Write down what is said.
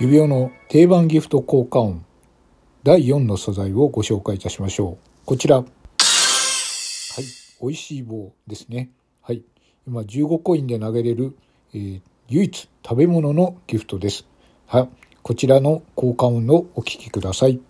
指輪の定番ギフト効果音第4の素材をご紹介いたしましょう。こちら。はい。美味しい棒ですね。はい。今15コインで投げれる、えー、唯一食べ物のギフトです。はい。こちらの効果音をお聞きください。